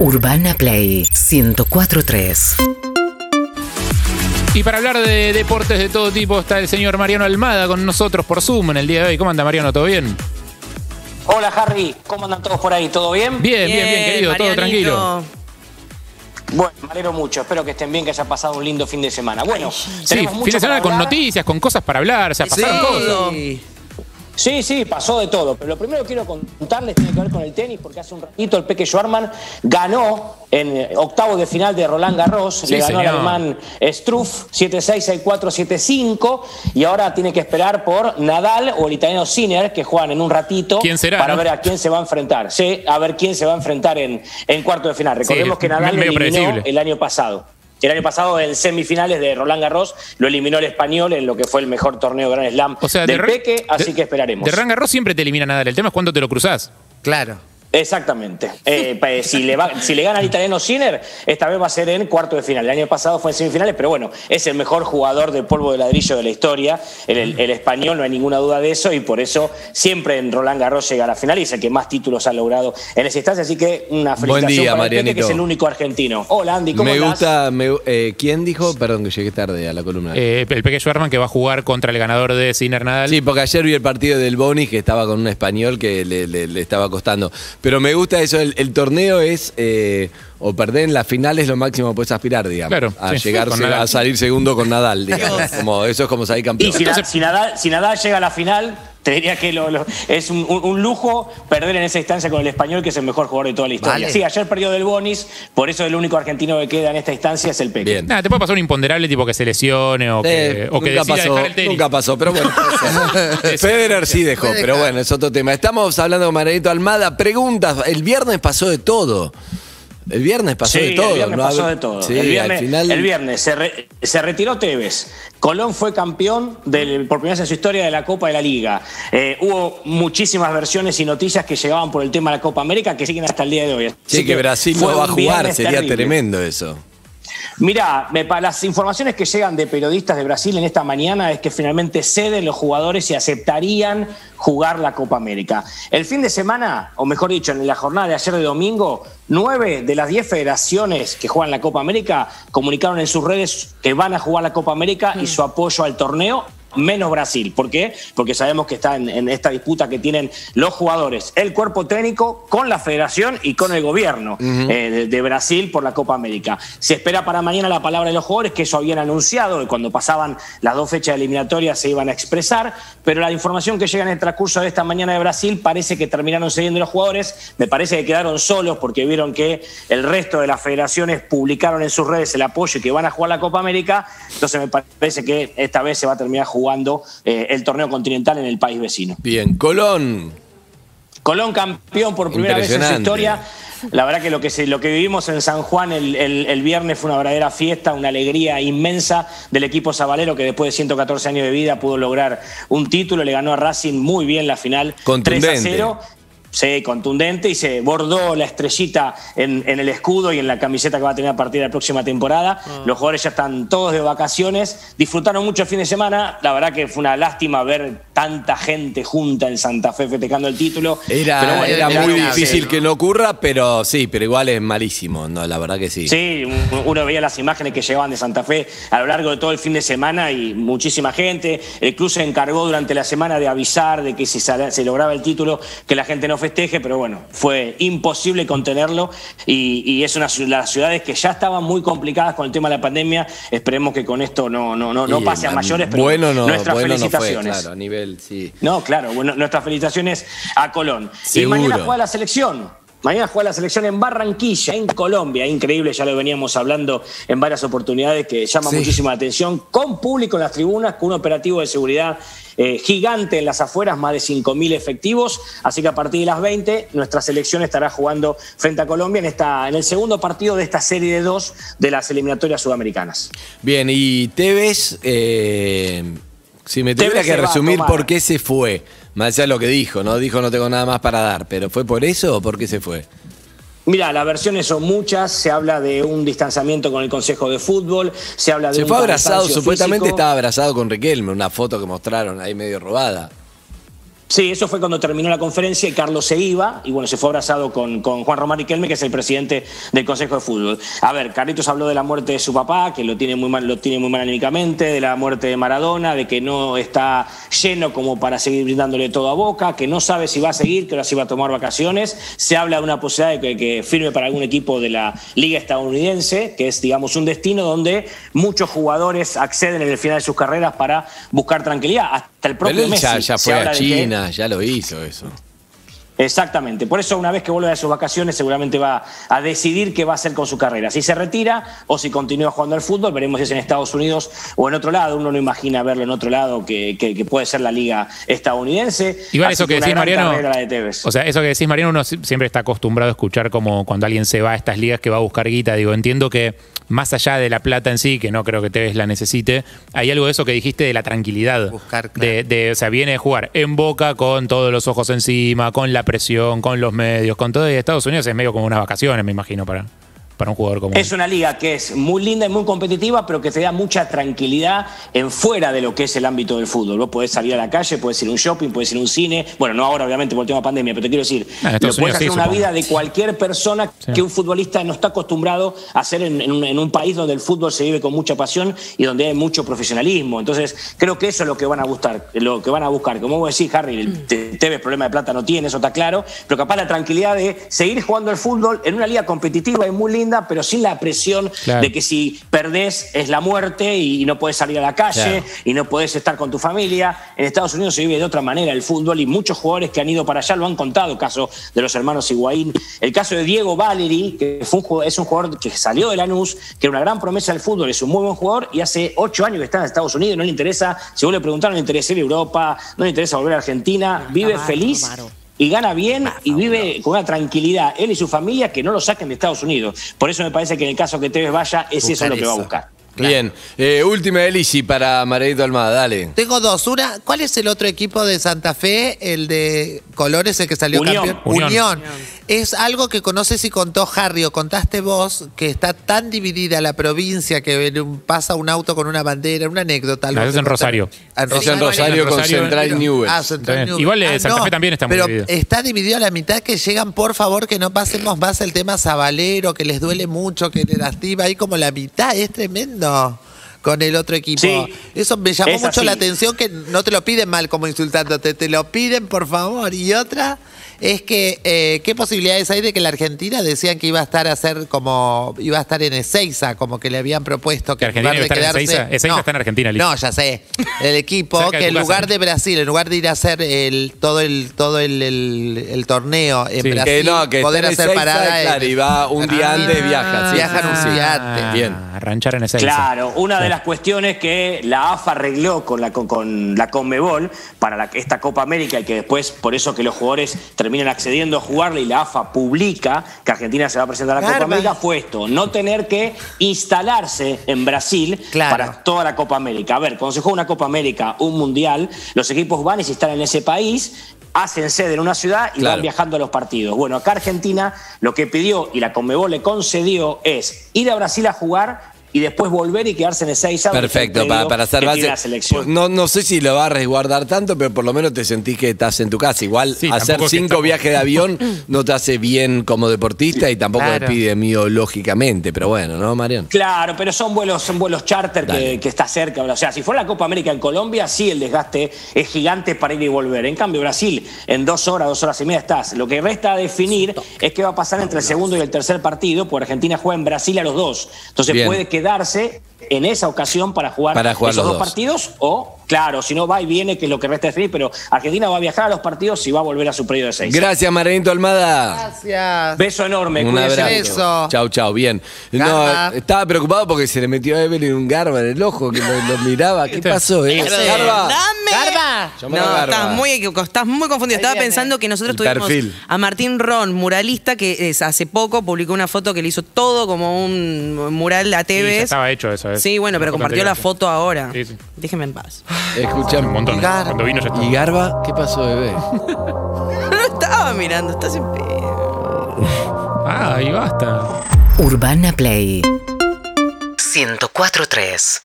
Urbana Play 1043. Y para hablar de deportes de todo tipo está el señor Mariano Almada con nosotros por Zoom en el día de hoy. ¿Cómo anda Mariano? ¿Todo bien? Hola Harry, ¿cómo andan todos por ahí? ¿Todo bien? Bien, bien, bien, querido, todo tranquilo. Bueno, me alegro mucho. Espero que estén bien, que haya pasado un lindo fin de semana. Bueno, Sí, tenemos fin mucho de semana con hablar. noticias, con cosas para hablar, o sea, pasaron cosas. Sí, sí, pasó de todo. Pero lo primero que quiero contarles tiene que ver con el tenis, porque hace un ratito el Peque Schwarman ganó en octavo de final de Roland Garros. Sí, le ganó señor. al alemán Struff 7-6, 6-4, 7-5. Y ahora tiene que esperar por Nadal o el italiano Sinner, que juegan en un ratito. ¿Quién será, Para no? ver a quién se va a enfrentar. Sí, a ver quién se va a enfrentar en, en cuarto de final. Recordemos que Nadal eliminó el año pasado. El año pasado en semifinales de Roland Garros lo eliminó el español en lo que fue el mejor torneo de Grand Slam O sea, del de, Peque, así de- que esperaremos. De Roland Garros siempre te elimina Nadal. El tema es cuándo te lo cruzás. Claro. Exactamente. Eh, pa- si, le va- si le gana al italiano Sinner, esta vez va a ser en cuarto de final. El año pasado fue en semifinales, pero bueno, es el mejor jugador de polvo de ladrillo de la historia. El, el- el español, no hay ninguna duda de eso, y por eso siempre en Roland Garros llega a la final y es el que más títulos ha logrado en esa instancia. Así que una Buen felicitación día, para el Peque, que Marianito. es el único argentino. Hola, Andy, ¿cómo Me andás? gusta. me- eh, ¿Quién dijo? Perdón, que llegué tarde a la columna. Eh, el Peque Schwarman que va a jugar contra el ganador de Sinner Nadal. Sí, porque ayer vi el partido del Boni que estaba con un español que le, le- le estaba costando. Pero me gusta eso, el, el torneo es, eh, o perder en la final es lo máximo que puedes aspirar, digamos. Claro, a sí, llegar a salir segundo con Nadal, digamos. Como, eso es como salir Y campeón. si, Nadal, si, Nadal, si Nadal llega a la final, te diría que lo- lo- es un, un- un lujo perder en esa instancia con el español, que es el mejor jugador de toda la historia. Vale. Sí, ayer perdió del Bonis, por eso el único argentino que queda en esta instancia es el Peque. Bien. Nada, te puede pasar un imponderable tipo que se lesione o que, Eh, o que nunca decida pasó, dejar el tenis. nunca pasó, pero bueno. Federer sí dejó, pero bueno, es otro tema. Estamos hablando con Maradito Almada. Preguntas, el viernes pasó de todo. El viernes pasó Sí, de todo. el viernes ¿no? pasó de todo. Sí, el viernes, al final. el viernes se, re- se retiró Tevez. Colón fue campeón del- por primera vez en su historia de la Copa de la Liga. Eh, hubo muchísimas versiones y noticias que llegaban por el tema de la Copa América que siguen hasta el día de hoy. Sí, que Brasil no va a jugar, sería terrible. tremendo eso. Mirá, me- pa- las informaciones que llegan de periodistas de Brasil en esta mañana es que finalmente ceden los jugadores y aceptarían jugar la Copa América. El fin de semana, o mejor dicho, en la jornada de ayer de domingo, nueve de las diez federaciones que juegan la Copa América comunicaron en sus redes que van a jugar la Copa América y su apoyo al torneo. Menos Brasil. ¿Por qué? Porque sabemos que está en, en esta disputa que tienen los jugadores, el cuerpo técnico con la federación y con el gobierno eh, de, de Brasil por la Copa América. Se espera para mañana la palabra de los jugadores, que eso habían anunciado, que cuando pasaban las dos fechas eliminatorias se iban a expresar, pero la información que llega en el transcurso de esta mañana de Brasil parece que terminaron cediendo los jugadores, me parece que quedaron solos porque vieron que el resto de las federaciones publicaron en sus redes el apoyo y que van a jugar la Copa América, entonces me parece que esta vez se va a terminar jugando eh, el torneo continental en el país vecino. Bien, Colón. Colón campeón por primera vez en su historia. La verdad que lo que, se- lo que vivimos en San Juan el, el- el viernes fue una verdadera fiesta, una alegría inmensa del equipo sabalero que después de 114 años de vida pudo lograr un título, le ganó a Racing muy bien la final 3 a Contundente. 0. Sí, contundente y se bordó la estrellita en, en el escudo y en la camiseta que va a tener a partir de la próxima temporada. Los jugadores ya están todos de vacaciones, disfrutaron mucho el fin de semana. La verdad que fue una lástima ver tanta gente junta en Santa Fe festejando el título. Era, Pero bueno, era era muy difícil que no ocurra, pero sí, pero igual es malísimo, no, la verdad que sí. Sí, uno veía las imágenes que llegaban de Santa Fe a lo largo de todo el fin de semana y muchísima gente. El club se encargó durante la semana de avisar de que si se lograba el título, que la gente no festeje, pero bueno, fue imposible contenerlo y, y es una ciu- las ciudades que ya estaban muy complicadas con el tema de la pandemia. Esperemos que con esto no, no, no, no pase a mayores, pero bueno no, nuestras bueno no fue, felicitaciones. claro, a nivel, sí. No, claro, bueno, nuestras felicitaciones a Colón. Seguro. Y mañana juega la selección. Mañana juega la selección en Barranquilla, en Colombia. Increíble, ya lo veníamos hablando en varias oportunidades que llama Sí. la atención. Con público en las tribunas, con un operativo de seguridad eh, gigante en las afueras, más de 5.000 efectivos. Así que a partir de las 20, nuestra selección estará jugando frente a Colombia en, esta, en el segundo partido de esta serie de dos de las eliminatorias sudamericanas. Bien, y Tevez, eh, si me tuviera que resumir por qué se fue, más allá de lo que dijo, ¿no? Dijo no tengo nada más para dar, pero ¿fue por eso o por qué se fue? Mira, las versiones son muchas. Se habla de un distanciamiento con el Consejo de Fútbol. Se habla de Se un fue abrazado, supuestamente estaba abrazado con Riquelme, una foto que mostraron ahí medio robada. Sí, eso fue cuando terminó la conferencia y Carlos se iba y bueno, se fue abrazado con, con Juan Román Riquelme, que es el presidente del Consejo de Fútbol. A ver, Carlitos habló de la muerte de su papá, que lo tiene muy mal, lo tiene muy mal anímicamente, de la muerte de Maradona, de que no está lleno como para seguir brindándole todo a Boca, que no sabe si va a seguir, que ahora sí va a tomar vacaciones. Se habla de una posibilidad de que, que firme para algún equipo de la Liga Estadounidense, que es, digamos, un destino donde muchos jugadores acceden en el final de sus carreras para buscar tranquilidad. Hasta el propio Pero él Messi ya, fue a que- China, ya lo hizo eso. Exactamente. Por eso, una vez que vuelva de sus vacaciones, seguramente va a decidir qué va a hacer con su carrera. Si se retira o si continúa jugando al fútbol, veremos si es en Estados Unidos o en otro lado. Uno no imagina verlo en otro lado que, que- que puede ser la liga estadounidense. Igual eso que una decís, Mariano. carrera la de Tevez. O sea, eso que decís, Mariano, uno si- siempre está acostumbrado a escuchar como cuando alguien se va a estas ligas que va a buscar guita. Digo, entiendo que más allá de la plata en sí, que no creo que Tevez la necesite, hay algo de eso que dijiste de la tranquilidad. Buscar, claro. de, de- o sea, viene a jugar en boca con todos los ojos encima, con la presión, con los medios, con todo. Y Estados Unidos es medio como unas vacaciones, me imagino, para, para un jugador como. Es una liga que es muy linda y muy competitiva, pero que te da mucha tranquilidad en fuera de lo que es el ámbito del fútbol. Vos podés salir a la calle, podés ir a un shopping, podés ir a un cine. Bueno, no ahora, obviamente, por el tema de pandemia, pero te quiero decir, Ah, lo Estados podés Unidos hacer sí, una supongo. vida de cualquier persona Sí. que un futbolista no está acostumbrado a hacer en, en un, en un país donde el fútbol se vive con mucha pasión y donde hay mucho profesionalismo. Entonces, creo que eso es lo que van a buscar, lo que van a buscar. Como vos decís, Harry, el Te- Tevez problema de plata no tiene, eso está claro, pero capaz la tranquilidad de seguir jugando al fútbol en una liga competitiva y muy linda, pero sin la presión Claro. de que si perdés es la muerte y no puedes salir a la calle Claro. y no puedes estar con tu familia. En Estados Unidos se vive de otra manera el fútbol y muchos jugadores que han ido para allá lo han contado, caso de los hermanos Higuaín, el caso de Diego Valeri, que fue un jugador- es un jugador que salió de Lanús, que era una gran promesa del fútbol, es un muy buen jugador y hace ocho años que está en Estados Unidos, no le interesa, si vos le preguntaron, no le interesa ir a Europa, no le interesa volver a Argentina, vive bárbaro, feliz. Y gana bien y vive con una tranquilidad, él y su familia, que no lo saquen de Estados Unidos. Por eso me parece que en el caso que Tevez vaya, es eso Buscar lo que va a eso. Bien. Eh, última de Lisi para Margarito Almada, dale. Tengo dos. Una, ¿cuál es el otro equipo de Santa Fe? El de Colores, el que salió Unión. campeón. Unión. Es algo que conoces y contó Harry o contaste vos, que está tan dividida la provincia que pasa un auto con una bandera, una anécdota. algo No, es que en. Rosario. Ah, en Es en Rosario con Rosario, Central Pero-. Ah, Central. Igual, eh, Ah, Santa Fe también está muy pero dividido. Está dividido a la mitad que llegan, por favor, que no pasemos más el tema Zabalero, que les duele mucho, que les lastima. Ahí como la mitad, es tremendo. 할렐루야. Con el otro equipo. Sí, Eso me llamó es mucho así. la atención que no te lo piden mal como insultándote, te lo piden por favor. Y otra es que, eh, ¿qué posibilidades hay de que la Argentina decían que iba a estar a hacer como, iba a estar en Ezeiza, como que le habían propuesto que ¿Que Argentina iba a estar en Ezeiza? Ezeiza está en Argentina, Liz. No, ya sé. El equipo, de que en lugar de Brasil, en lugar de ir a hacer el, todo el, todo el, el- el torneo en Sí. Brasil, Que no, que poder en hacer Ezeiza, parada en- claro, y va un día antes, viaja. sí, Viajan un día Ah, antes. Bien. Ranchar en ese Claro, una de las cuestiones que la AFA arregló con la, con, con la Conmebol para la- esta Copa América y que después, por eso que los jugadores terminan accediendo a jugarla y la AFA publica que Argentina se va a presentar a la Copa. América, fue esto, no tener que instalarse en Brasil Claro. para toda la Copa América. A ver, cuando se juega una Copa América, un Mundial, los equipos van y se instalan en ese país, hacen sede en una ciudad y Claro. van viajando a los partidos. Bueno, acá Argentina lo que pidió y la Conmebol le concedió es ir a Brasil a jugar y después volver y quedarse en Ezeiza. Perfecto, para, para hacer que base. la selección. Pues No, no sé si lo va a resguardar tanto, pero por lo menos te sentís que estás en tu casa. Igual Sí, hacer que cinco estamos- viajes de avión no te hace bien como deportista y tampoco Claro. te pide mío lógicamente. Pero bueno, ¿no, Mariano? Claro, pero son vuelos, son vuelos charter que, que está cerca. O sea, si fuera la Copa América en Colombia, sí el desgaste es gigante para ir y volver. En cambio, Brasil, en dos horas, dos horas y media estás. Lo que resta a definir es qué va a pasar entre el segundo y el tercer partido, porque Argentina juega en Brasil a los dos. Entonces Bien. puede quedarse en esa ocasión para jugar, Para jugar esos los dos, dos. partidos o, claro, si no va y viene, que es lo que resta definir, pero Argentina va a viajar a los partidos y va a volver a su periodo de seis. Gracias, Margarito Almada. Gracias. Beso enorme, Un abrazo. Chau, chau, bien. No, estaba preocupado porque se le metió a Evelyn un garba en el ojo, que lo, lo miraba. ¿Qué pasó? Eh? Garba. ¡Dame! Garba. No, a Garba. estás muy, estás muy confundido. Estaba pensando que nosotros El tuvimos perfil. a Martín Ron, muralista, que es, hace poco publicó una foto que le hizo todo como un mural a Sí, Tevez. estaba hecho eso. es. Sí, bueno, pero compartió la foto ahora. Sí, sí. Déjeme en paz. Escuchame Un montón. Y Garba. Cuando vino ya estaba. ¿Y Garba? ¿Qué pasó, bebé? No estaba mirando, estás en pedo. Ah, y basta. Urbana Play 104.3